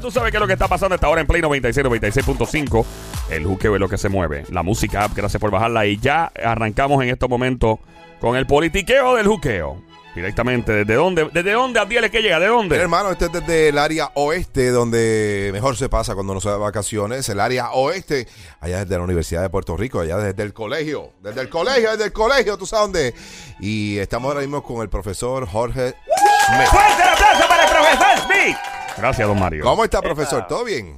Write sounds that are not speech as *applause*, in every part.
Tú sabes qué es lo que está pasando a esta hora en Play 96, 96.5. El juqueo es lo que se mueve. La música gracias por bajarla. Y ya arrancamos en estos momentos con el politiqueo del juqueo. Directamente, ¿desde dónde? ¿Desde dónde, Abdiel, es que llega? ¿De Mira, dónde? hermano, este es desde el área oeste, donde mejor se pasa cuando uno se va de vacaciones. El área oeste, allá desde la Universidad de Puerto Rico, allá desde el colegio. Desde el colegio, desde el colegio, tú sabes dónde. Y estamos ahora mismo con el profesor Jorge Smith. ¡Fuerte el aplauso para el profesor Smith! Gracias, don Mario. ¿Cómo está, profesor? ¿Todo bien?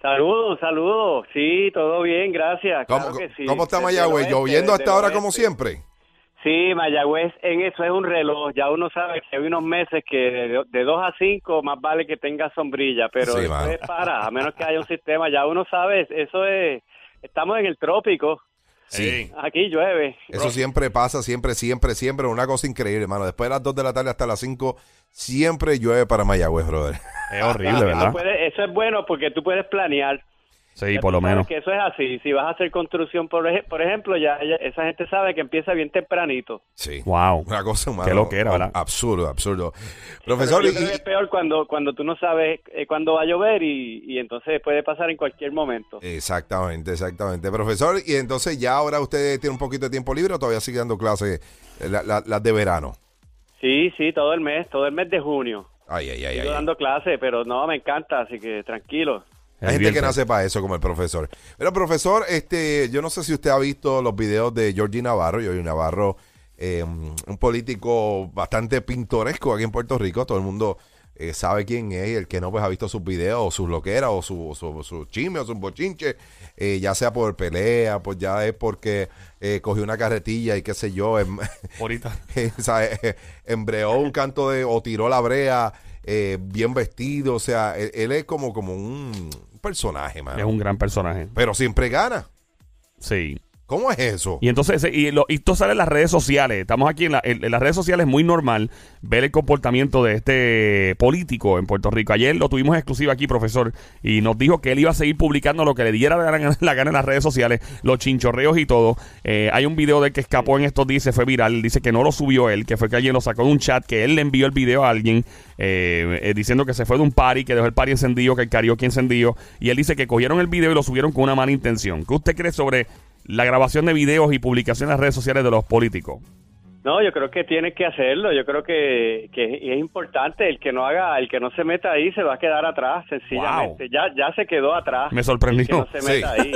Saludos, saludos. Sí, todo bien, gracias. ¿Cómo, Claro que sí. cómo está Mayagüez? ¿Lloviendo hasta ahora oeste. como siempre? Sí, Mayagüez, en eso es un reloj. Ya uno sabe que hay unos meses que de, de 2 a 5 más vale que tenga sombrilla, pero Sí, eso es para, a menos que haya un sistema. Ya uno sabe, eso es, estamos en el trópico, Sí. aquí llueve. Eso siempre pasa, siempre, siempre, siempre. Una cosa increíble, hermano. Después de las 2 de la tarde hasta las 5, siempre llueve para Mayagüez, brother. Es horrible, Tú ¿verdad? puedes- eso es bueno porque tú puedes planear. Sí, por lo menos. Que eso es así. Si vas a hacer construcción, por, ej- por ejemplo, ya, ya esa gente sabe que empieza bien tempranito. Sí. Wow. Una cosa, mano, Qué loquera, ¿verdad? Absurdo, absurdo. Profesor, y- que es peor cuando, cuando tú no sabes eh, cuándo va a llover y, y entonces puede pasar en cualquier momento. Exactamente, exactamente. Profesor, y entonces ya ahora usted tiene un poquito de tiempo libre o todavía sigue dando clases, eh, la- la- las de verano. Sí, sí, todo el mes, todo el mes de junio. Ay, ay, ay, Sigo ay. dando clases, pero no, me encanta, así que tranquilo. Hay gente que nace para eso, como el profesor. Pero, profesor, este, yo no sé si usted ha visto los videos de Georgie Navarro. Georgie Navarro, eh, un político bastante pintoresco aquí en Puerto Rico. Todo el mundo eh, sabe quién es. Y el que no, pues ha visto sus videos, o sus loqueras, o su, su, su chisme, o sus bochinches. eh, ya sea por pelea, pues ya es porque eh, cogió una carretilla y qué sé yo. em- Ahorita. *laughs* embreó un canto de o tiró la brea eh, bien vestido, o sea, él, él es como, como un personaje. Es un gran personaje. Pero siempre gana. Sí. ¿Cómo es eso? Y entonces, y, lo, esto sale en las redes sociales. Estamos aquí en, la- en- en las redes sociales, es muy normal ver el comportamiento de este político en Puerto Rico. Ayer lo tuvimos exclusivo aquí, profesor, y nos dijo que él iba a seguir publicando lo que le diera la gana, *laughs* en las redes sociales, los chinchorreos y todo. Eh, hay un video de que escapó en estos días, se fue viral. Dice que no lo subió él, que fue que alguien lo sacó de un chat, que él le envió el video a alguien eh, eh, diciendo que se fue de un party, que dejó el party encendido, que el karaoke encendido. Y él dice que cogieron el video y lo subieron con una mala intención. ¿Qué usted cree sobre la grabación de videos y publicación en las redes sociales de los políticos? No, yo creo que tiene que hacerlo. Yo creo que, que es importante. El que no haga, el que no se meta ahí se va a quedar atrás, sencillamente. Ya, ya se quedó atrás. Me sorprendió. El que no se Sí. meta ahí.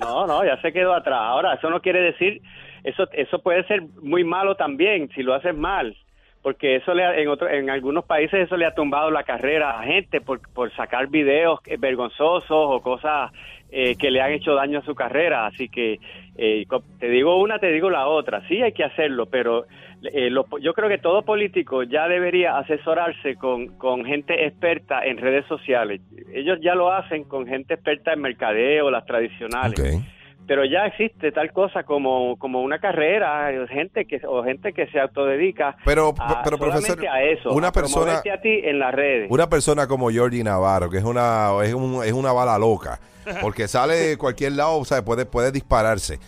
No, no, ya se quedó atrás. Ahora, eso no quiere decir, eso, eso puede ser muy malo también si lo haces mal. Porque eso le ha- en otro, en algunos países eso le ha tumbado la carrera a gente por, por sacar videos vergonzosos o cosas eh, que le han hecho daño a su carrera. Así que eh, te digo una, te digo la otra. Sí hay que hacerlo, pero eh, po- yo creo que todo político ya debería asesorarse con, con gente experta en redes sociales. Ellos ya lo hacen con gente experta en mercadeo, las tradicionales. Ok. Pero ya existe tal cosa como, como una carrera, gente que o gente que se autodedica Pero, a- pero profesor, a eso, una a persona, promoverte a ti en las redes. una persona como Georgie Navarro, que es una, es, un- es una bala loca, *laughs* porque sale de cualquier lado, o sea, puede, puede dispararse.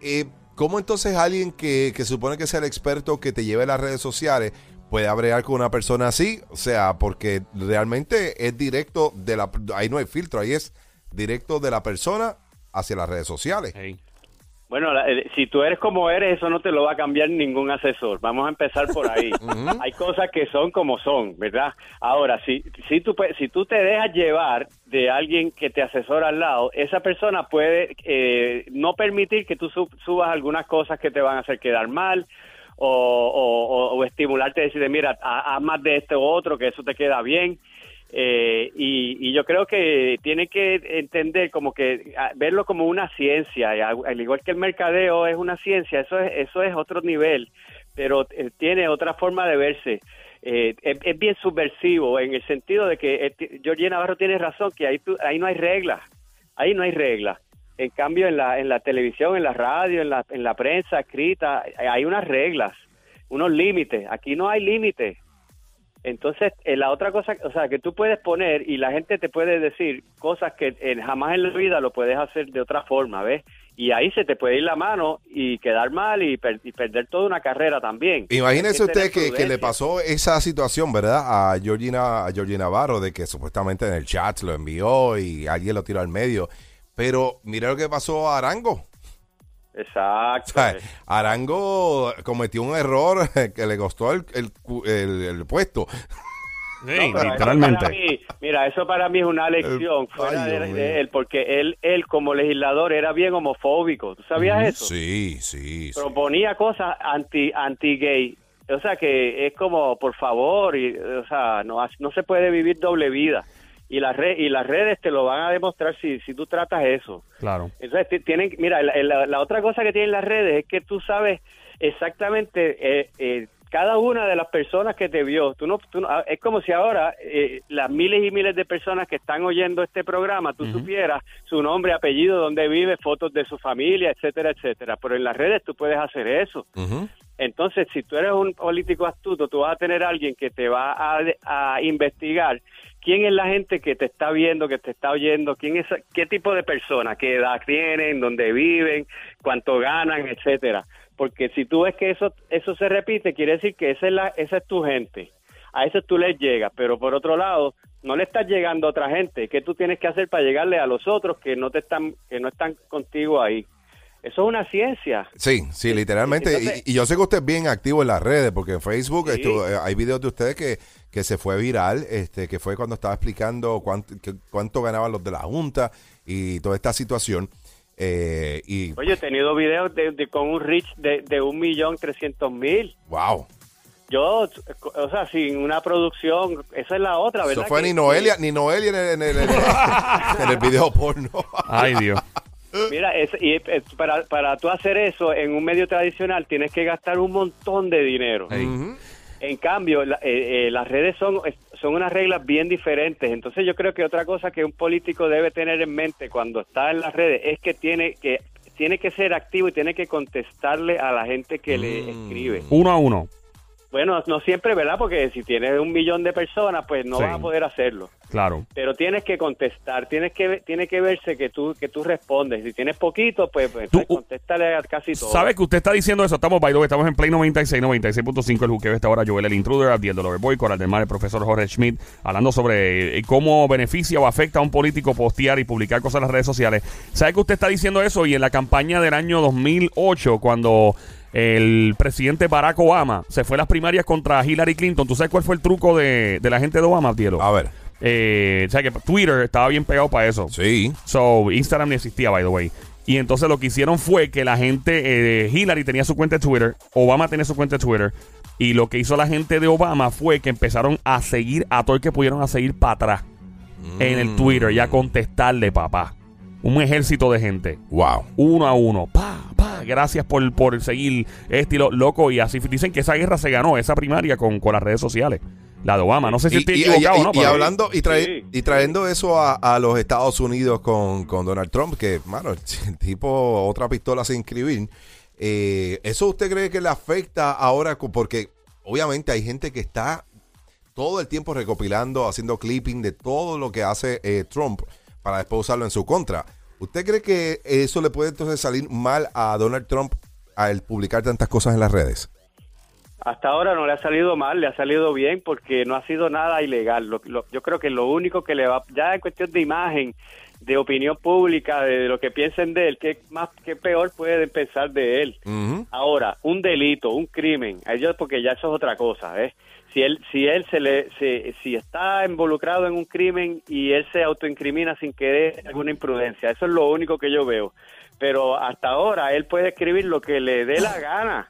Eh, ¿Cómo entonces alguien que, que supone que sea el experto que te lleve las redes sociales puede abrear con una persona así? O sea, porque realmente es directo de la, ahí no hay filtro, ahí es directo de la persona hacia las redes sociales. Bueno, la- eh, si tú eres como eres, eso no te lo va a cambiar ningún asesor. Vamos a empezar por ahí. *laughs* Hay cosas que son como son, ¿verdad? Ahora, si, si, tú, si tú te dejas llevar de alguien que te asesora al lado, esa persona puede eh, no permitir que tú sub- subas algunas cosas que te van a hacer quedar mal o, o- o- o estimularte a decirle, mira, ha- haz más de este u otro, que eso te queda bien. Eh, y, yo creo que tiene que entender como que verlo como una ciencia, al al igual que el mercadeo es una ciencia, eso es, eso es otro nivel, pero eh, tiene otra forma de verse. Eh, es, es bien subversivo en el sentido de que eh, Georgie Navarro tiene razón, que ahí, tú- ahí no hay reglas, ahí no hay reglas. En cambio, en la, en la televisión, en la radio, en la, en la prensa escrita, hay unas reglas, unos límites. Aquí no hay límites. Entonces, eh, la otra cosa, o sea, que tú puedes poner y la gente te puede decir cosas que eh, jamás en la vida lo puedes hacer de otra forma, ¿ves? y ahí se te puede ir la mano y quedar mal y, per- y perder toda una carrera también. Imagínese usted que, que le pasó esa situación, ¿verdad? A Georgina, a Georgina Navarro, de que supuestamente en el chat lo envió y alguien lo tiró al medio. Pero mira lo que pasó a Arango. O Exacto. sea, Arango cometió un error *laughs* que le costó el, el el- el puesto. Sí, No, eso literalmente. para mí- mira, eso para mí es una lección El- fuera ay, de, de él, porque él, él como legislador era bien homofóbico. ¿Tú sabías eso? Sí, sí, sí. Proponía cosas anti anti gay. O sea que es como, por favor, y, o sea, no, no se puede vivir doble vida. Y las red, y las redes te lo van a demostrar si, si tú tratas eso. Claro. Entonces, ti- tienen, mira, la, la- la otra cosa que tienen las redes es que tú sabes exactamente eh, eh, cada una de las personas que te vio. Tú no, tú no- ah, es como si ahora eh, las miles y miles de personas que están oyendo este programa, tú supieras su nombre, apellido, dónde vive, fotos de su familia, etcétera, etcétera. Pero en las redes tú puedes hacer eso. Ujú. Entonces, si tú eres un político astuto, tú vas a tener a alguien que te va a, investigar quién es la gente que te está viendo, que te está oyendo, quién es, qué tipo de persona, qué edad tienen, dónde viven, cuánto ganan, etcétera. Porque si tú ves que eso eso se repite, quiere decir que esa es la esa es tu gente. A eso tú les llegas, pero por otro lado, no le estás llegando a otra gente. ¿Qué tú tienes que hacer para llegarle a los otros que no te están que no están contigo ahí? Eso es una ciencia. Sí, sí, literalmente. Entonces- y, y yo sé que usted es bien activo en las redes, porque en Facebook Sí. estuvo- eh, hay videos de usted que, que se fue viral, este, que fue cuando estaba explicando cuánto, que- cuánto ganaban los de la Junta y toda esta situación. Eh, y, Oye, he tenido videos de, de- con un reach de, de un millón trescientos mil. wow. Yo, o sea, sin una producción, esa es la otra, ¿verdad? Eso fue Que- ni Noelia, ni Noelia en el, en el, en el- en el video porno. Ay, Dios. Mira, es, y es- para, para tú hacer eso en un medio tradicional tienes que gastar un montón de dinero. En cambio, la- eh, eh, las redes son, son unas reglas bien diferentes. Entonces yo creo que otra cosa que un político debe tener en mente cuando está en las redes es que tiene que tiene que ser activo y tiene que contestarle a la gente que le Mm. escribe. Uno a uno. Bueno, no siempre, ¿verdad? Porque si tienes un millón de personas, pues no Sí. vas a poder hacerlo. Claro. Pero tienes que contestar, tienes que tiene que verse que tú que tú respondes. Si tienes poquito, pues, pues Tú- entonces contéstale a casi todo. ¿Sabes que usted está diciendo eso? Estamos, by the way, estamos en Play 96, 96.5, el juqueo esta hora, Joel el Intruder, Abdiel Dolores Boy, Coral del Mar, el profesor Jorge Schmidt, hablando sobre eh, cómo beneficia o afecta a un político postear y publicar cosas en las redes sociales. ¿Sabe que usted está diciendo eso? Y en la campaña del año 2008, cuando el presidente Barack Obama se fue a las primarias contra Hillary Clinton, ¿tú sabes cuál fue el truco de, de la gente de Obama, Abdielo? A ver. Eh, o sea que Twitter estaba bien pegado para eso. Sí. So, Instagram ni existía, by the way. Y entonces lo que hicieron fue que la gente, eh, Hillary tenía su cuenta de Twitter, Obama tenía su cuenta de Twitter, y lo que hizo la gente de Obama fue que empezaron a seguir a todo el que pudieron a seguir para atrás en el Twitter y a contestarle, papá. Un ejército de gente, Wow. uno a uno, pa, pa, gracias por, por seguir este estilo loco. Y así dicen que esa guerra se ganó, esa primaria con, con las redes sociales. La de Obama, no sé si Y, estoy y- equivocado y- o no. y hablando y, trae- Sí. y trayendo eso a, a los Estados Unidos con, con Donald Trump, que, mano, el *laughs* tipo otra pistola sin inscribir. eh, ¿Eso usted cree que le afecta ahora? Porque obviamente hay gente que está todo el tiempo recopilando, haciendo clipping de todo lo que hace eh, Trump para después usarlo en su contra. ¿Usted cree que eso le puede entonces salir mal a Donald Trump al publicar tantas cosas en las redes? Hasta ahora no le ha salido mal, le ha salido bien porque no ha sido nada ilegal. Yo creo que lo único que le va, ya en cuestión de imagen, de opinión pública, de lo que piensen de él, qué más, qué peor pueden pensar de él. Ahora, un delito, un crimen, a ellos porque ya eso es otra cosa, ¿eh? Si él, si él se le, se- si está involucrado en un crimen y él se autoincrimina sin querer alguna imprudencia, eso es lo único que yo veo. Pero hasta ahora él puede escribir lo que le dé la *laughs* gana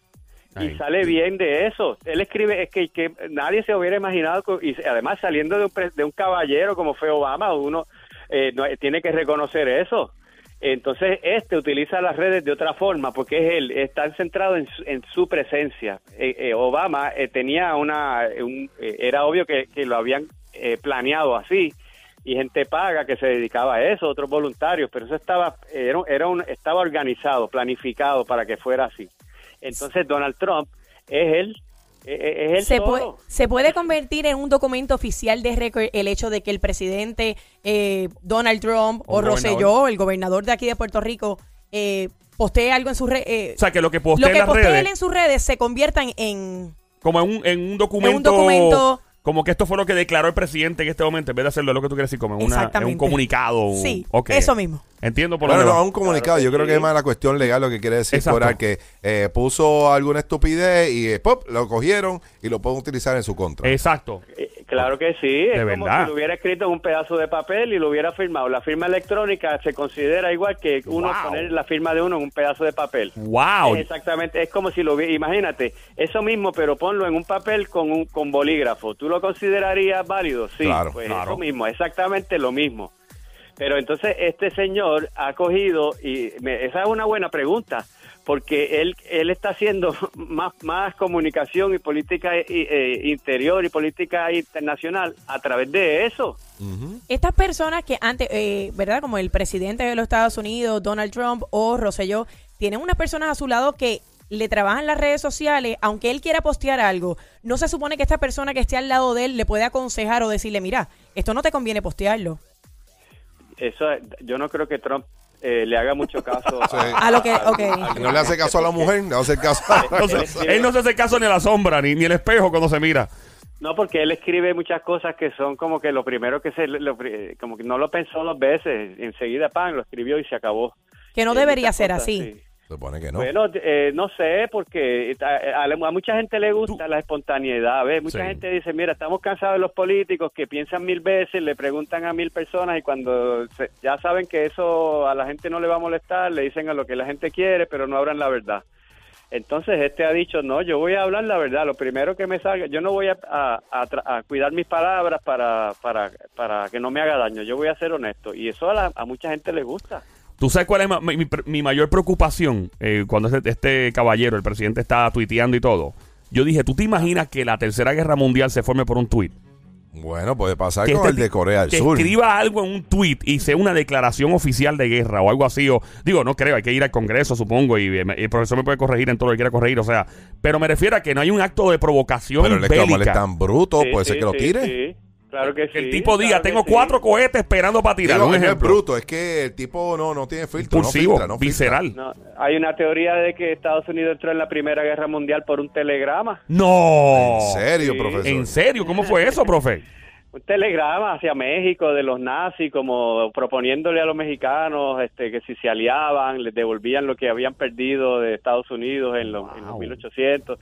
y Ahí. sale bien de eso. Él escribe, es que, que nadie se hubiera imaginado, y además saliendo de un, de un caballero como fue Obama, uno eh, no- tiene que reconocer eso. Entonces, este utiliza las redes de otra forma, porque es él, está centrado en su, en su presencia. Eh, eh, Obama eh, tenía una, un- eh, era obvio que, lo habían eh, planeado así, y gente paga que se dedicaba a eso, otros voluntarios, pero eso estaba, era, era un, estaba organizado, planificado para que fuera así. Entonces, Donald Trump es él, es, es él se todo. puede, se puede convertir en un documento oficial de récord el hecho de que el presidente eh, Donald Trump o Un Rosselló, gobernador. el gobernador de aquí de Puerto Rico, eh, postee algo en sus redes. O sea, que lo que lo postea en las postee él en sus redes se conviertan en. como en un, en un documento. documento- Como que esto fue lo que declaró el presidente en este momento, en vez de hacerlo es lo que tú quieres decir, como en, una, en un comunicado. Sí, eso mismo. Entiendo por Bueno, dónde no, va. es un comunicado. Claro Yo creo que es más la cuestión legal lo que quiere decir Exacto. fuera que eh, puso alguna estupidez y eh, pop, lo cogieron y lo pueden utilizar en su contra. Exacto. Eh, Claro que sí, es como si lo hubiera escrito en un pedazo de papel y lo hubiera firmado. La firma electrónica se considera igual que uno Wow. poner la firma de uno en un pedazo de papel. Wow. Es Exactamente, es como si lo hubiera, imagínate, eso mismo, pero ponlo en un papel con un con bolígrafo. ¿Tú lo considerarías válido? Sí, Claro, pues claro. eso mismo, exactamente lo mismo. Pero entonces este señor ha cogido, y me- esa es una buena pregunta, porque él, él está haciendo *laughs* más, más comunicación y política eh, eh, interior y política internacional a través de eso. Estas personas que antes, eh, ¿verdad? Como el presidente de los Estados Unidos, Donald Trump o Rosselló, tienen unas personas a su lado que le trabajan las redes sociales, aunque él quiera postear algo, no se supone que esta persona que esté al lado de él le puede aconsejar o decirle, mira, esto no te conviene postearlo. Eso es- yo no creo que Trump eh, le haga mucho caso *laughs* Sí. A lo que, no le hace caso a la mujer, le hace caso a No se- él no se hace caso ni a la sombra, ni, ni el espejo cuando se mira. No, porque él escribe muchas cosas que son como que lo primero que se, lo como que no lo pensó dos veces, enseguida pan lo escribió y se acabó. Que no Eh, debería ser cosas, así. sí. Supone que no. Bueno, eh, no sé, porque a, a- a mucha gente le gusta la espontaneidad, ¿ves? Mucha Sí. gente dice, mira, estamos cansados de los políticos que piensan mil veces, le preguntan a mil personas y cuando se- ya saben que eso a la gente no le va a molestar, le dicen a lo que la gente quiere, pero no hablan la verdad. Entonces este ha dicho, no, yo voy a hablar la verdad, lo primero que me salga, yo no voy a, a- a tra- a cuidar mis palabras para, para, para que no me haga daño, yo voy a ser honesto. Y eso a, la- a mucha gente le gusta. ¿Tú sabes cuál es mi, mi- mi mayor preocupación eh, cuando este, este caballero, el presidente, está tuiteando y todo? Yo dije, ¿tú te imaginas que la tercera guerra mundial se forme por un tuit? Bueno, puede pasar Que con este el de Corea del que Sur. escriba algo en un tweet y sea una declaración oficial de guerra o algo así. O, digo, no creo, hay que ir al Congreso, supongo, y, eh, el profesor me puede corregir en todo lo que quiera corregir. O sea, pero me refiero a que no hay un acto de provocación Pero él es, como él es bélica. tan bruto, Sí, puede ser sí, que lo sí, tire. Sí. Claro que, Que el sí, tipo diga, claro tengo sí. cuatro cohetes esperando para tirar. Digo, un él no es ejemplo. bruto, es que el tipo no, no tiene filtro. no filtra, no filtra. visceral. No, hay una teoría de que Estados Unidos entró en la Primera Guerra Mundial por un telegrama. No. En serio, Sí. profesor. ¿En serio? ¿Cómo fue eso, *laughs* profe? Un telegrama hacia México de los nazis, como proponiéndole a los mexicanos este, que si se aliaban, les devolvían lo que habían perdido de Estados Unidos en los, en los Wow. 1800.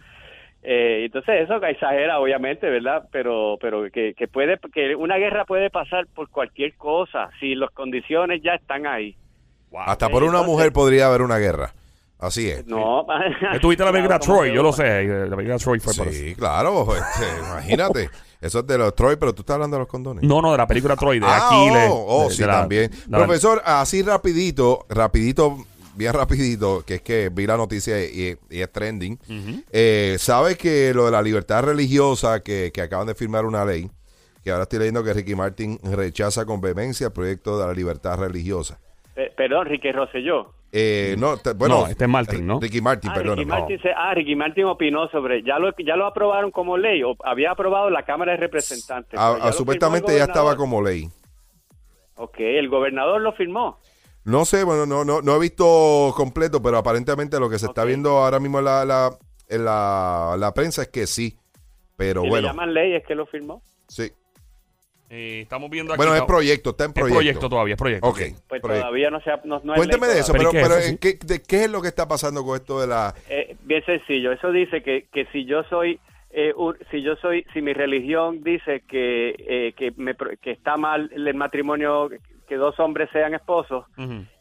Eh, entonces eso exagera obviamente, ¿verdad? Pero pero que, que puede que una guerra puede pasar por cualquier cosa si las condiciones ya están ahí. Hasta por una Entonces- mujer podría haber una guerra. Así es. No. *laughs* Tuviste la película Claro, Troy, yo lo sé. La película Troy fue por eso. Sí, claro. *laughs* este, imagínate. Eso es de los Troy, pero tú estás hablando de los condones. No, no, de la película Troy, de Ah, Aquiles. oh, oh, de- de sí, la- también. la- Profesor, así rapidito, rapidito, bien rapidito, que es que vi la noticia y, y es trending. Eh, ¿Sabes que lo de la libertad religiosa, que, que acaban de firmar una ley, que ahora estoy leyendo que Ricky Martin rechaza con vehemencia el proyecto de la libertad religiosa? Eh, perdón, Ricky Rosselló. Eh, no, te- bueno, No, este es Martin, ¿no? Ricky Martin, Ah, perdón. Ricky Martin, se- ah, Ricky Martin opinó sobre, ya lo, ya lo aprobaron como ley, o había aprobado la Cámara de Representantes. Ah, ya ah, supuestamente ya estaba como ley. Ok, el gobernador lo firmó. No sé, bueno, no, no, no he visto completo, pero aparentemente lo que se está viendo ahora mismo en la, la- en la, la prensa es que sí. Pero bueno, le llaman ley, es que lo firmó. sí. Eh, estamos viendo aquí. Bueno, es proyecto, está en es proyecto. proyecto todavía, es proyecto. Ok. Pues proyecto. todavía no se ha, no, no es Cuénteme de eso, ¿Pero qué es pero eso, ¿en sí? ¿qué, de qué es lo que está pasando con esto de la... Eh, bien sencillo. Eso dice que, que si yo soy, eh, un- si yo soy, si mi religión dice que eh, que, me pro- que está mal el matrimonio, que dos hombres sean esposos,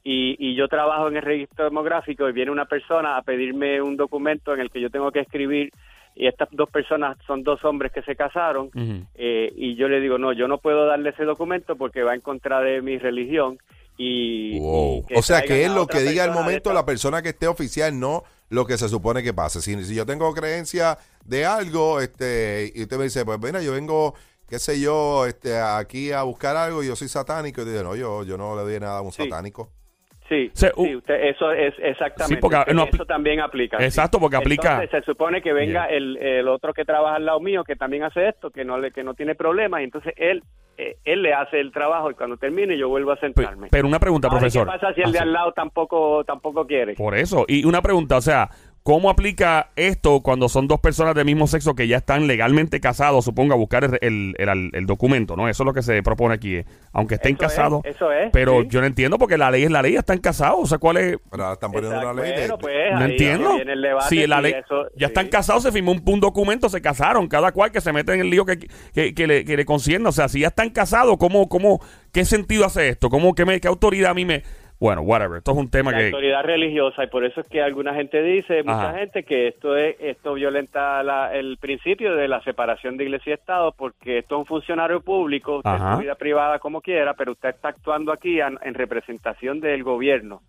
y, y yo trabajo en el registro demográfico y viene una persona a pedirme un documento en el que yo tengo que escribir y estas dos personas son dos hombres que se casaron eh, y yo le digo no yo no puedo darle ese documento porque va en contra de mi religión y, Wow. y O sea, que es lo que diga de momento la persona que esté oficial, no lo que se supone que pase. Si, si yo tengo creencia de algo, este, y usted me dice, pues mira, yo vengo, qué sé yo, este, aquí a buscar algo y yo soy satánico, y digo, no, yo, yo no le doy nada a un Sí. satánico. Sí, Se- sí, usted, eso es exactamente. Sí, porque, no, eso también aplica. Exacto, porque aplica- Entonces, se supone que venga Yeah. el, el otro que trabaja al lado mío, que también hace esto, que no le que no tiene problemas, y entonces él eh, él le hace el trabajo y cuando termine yo vuelvo a sentarme. Pero una pregunta, Ahora, ¿y profesor. ¿Qué pasa si el de al lado tampoco tampoco quiere? Por eso. Y una pregunta, o sea, ¿cómo aplica esto cuando son dos personas del mismo sexo que ya están legalmente casados, supongo, a buscar el, el, el- el documento, ¿no? Eso es lo que se propone aquí. eh. Aunque estén Eso es, casados. eso es, Pero sí. yo no entiendo porque la ley es la ley, están casados. O sea, ¿cuál es? Pero están poniendo Exacto, una ley de- bueno, pues, No ahí entiendo. viene el debate Si la ley, eso- ya sí. están casados, se firmó un, un documento, se casaron, cada cual que se mete en el lío que, que, que le, que le concierne. O sea, si ya están casados, ¿cómo, cómo, qué sentido hace esto? ¿Cómo, qué, me, qué autoridad a mí me...? Bueno, whatever. Esto es un tema la que... autoridad religiosa y por eso es que alguna gente dice mucha Ajá. gente que esto es esto violenta la- el principio de la separación de iglesia y estado porque esto es un funcionario público usted Ajá. su vida privada como quiera pero usted está actuando aquí en, en representación del gobierno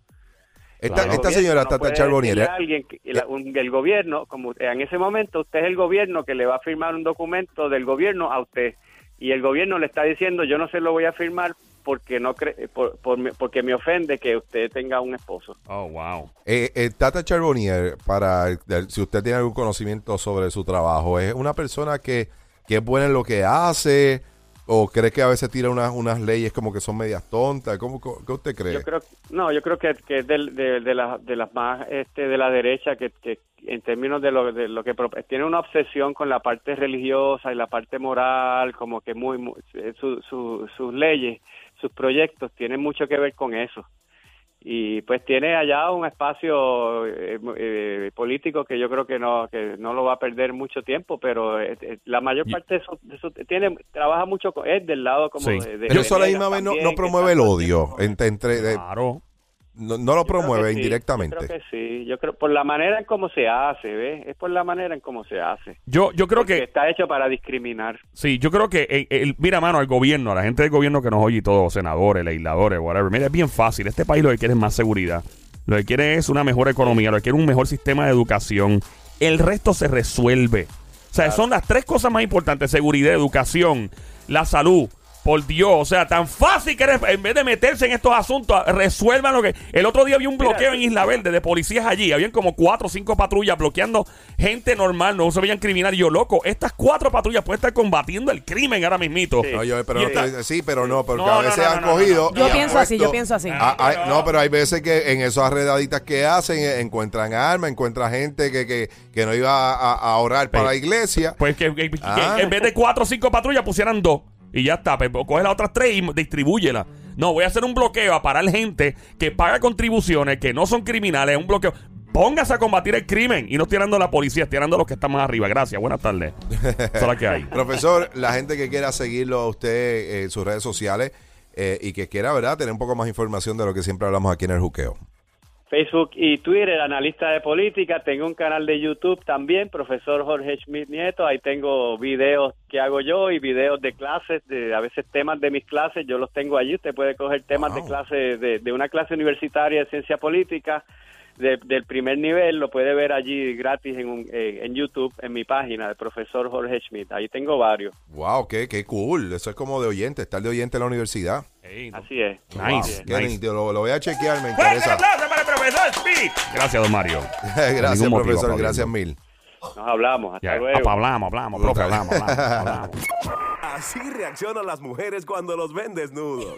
Esta, Claro. El esta señora, no Tata Charbonnier, decirle a alguien que- la- un- el gobierno como en ese momento usted es el gobierno que le va a firmar un documento del gobierno a usted y el gobierno le está diciendo yo no se lo voy a firmar porque no cre- por- por me- porque me ofende que usted tenga un esposo Oh, wow. Eh, eh, Tata Charbonnier, para el- el- si usted tiene algún conocimiento sobre su trabajo, ¿es una persona que, que es buena en lo que hace? ¿O cree que a veces tira unas, unas leyes como que son medias tontas? ¿Cómo, cómo- ¿Qué usted cree? Yo creo, no, yo creo que, que es del- de, de, las- de las más este, de la derecha que, que en términos de lo, de lo que pro- tiene una obsesión con la parte religiosa y la parte moral, como que muy, muy- eh, su- su- sus leyes, sus proyectos tienen mucho que ver con eso. Y pues tiene allá un espacio eh, eh, político que yo creo que no que no lo va a perder mucho tiempo, pero eh, eh, la mayor parte de su- tiene trabaja mucho con, es del lado como Sí. de, de Pero eso a la misma vez no, no promueve el odio. entre, entre- de- Claro. No, no lo yo promueve sí, indirectamente. Yo creo que sí, yo creo por la manera en cómo se hace, ¿ves? Es por la manera en cómo se hace. Yo, yo creo Porque que... está hecho para discriminar. Sí, yo creo que, eh, el, mira, mano, al gobierno, a la gente del gobierno que nos oye y todos, senadores, legisladores, whatever. Mira, es bien fácil. Este país lo que quiere es más seguridad. Lo que quiere es una mejor economía, lo que quiere es un mejor sistema de educación. El resto se resuelve. O sea, son las tres cosas más importantes: seguridad, educación, la salud. Por Dios, o sea, tan fácil que eres, en vez de meterse en estos asuntos, resuelvan lo que... El otro día había un Mira, bloqueo en Isla Verde de policías allí. Habían como cuatro o cinco patrullas bloqueando gente normal, no se veían criminales. Y yo, loco, estas cuatro patrullas pueden estar combatiendo el crimen ahora mismito. Sí. No, yo- pero, esta- eh, sí, pero no, porque No, a no, veces no, han no, no, cogido. no. Yo pienso así, yo pienso así. Ah, ah, no, pero hay veces que en esas redaditas que hacen eh, encuentran armas, encuentran gente que, que, que no iba a, a orar para la iglesia. Pues que, que- que Ah. en vez de cuatro o cinco patrullas pusieran dos. Y ya está. Pues, coge las otras tres y distribúyela. No, voy a hacer un bloqueo a parar gente que paga contribuciones, que no son criminales. Un bloqueo. Póngase a combatir el crimen y no tirando a la policía, tirando a los que están más arriba. Gracias. Buenas tardes. Esa es que hay. *laughs* Profesor, la gente que quiera seguirlo a usted eh, en sus redes sociales eh, y que quiera, ¿verdad?, tener un poco más información de lo que siempre hablamos aquí en el juqueo. Facebook y Twitter, analista de política. Tengo un canal de YouTube también, profesor Jorge Schmidt Nieto. Ahí tengo videos que hago yo y videos de clases, de a veces temas de mis clases. Yo los tengo allí. Usted puede coger temas Wow. de clase, de, de una clase universitaria de ciencia política de- del primer nivel. Lo puede ver allí gratis en, un- eh, en YouTube, en mi página de profesor Jorge Schmidt. Ahí tengo varios. Wow, qué, qué cool. Eso es como de oyente, estar de oyente en la universidad. Hey, no. Así es. Nice. Wow, qué nice. Lo, lo voy a chequear, me ¡Fuerte el interesa. aplauso para el profesor! Gracias, don Mario. *laughs* gracias, motivo profesor. Gracias mil. Nos hablamos. Hasta Ya, luego. papá, hablamos, hablamos, profe, hablamos, hablamos, hablamos. Así reaccionan las mujeres cuando los ven desnudos.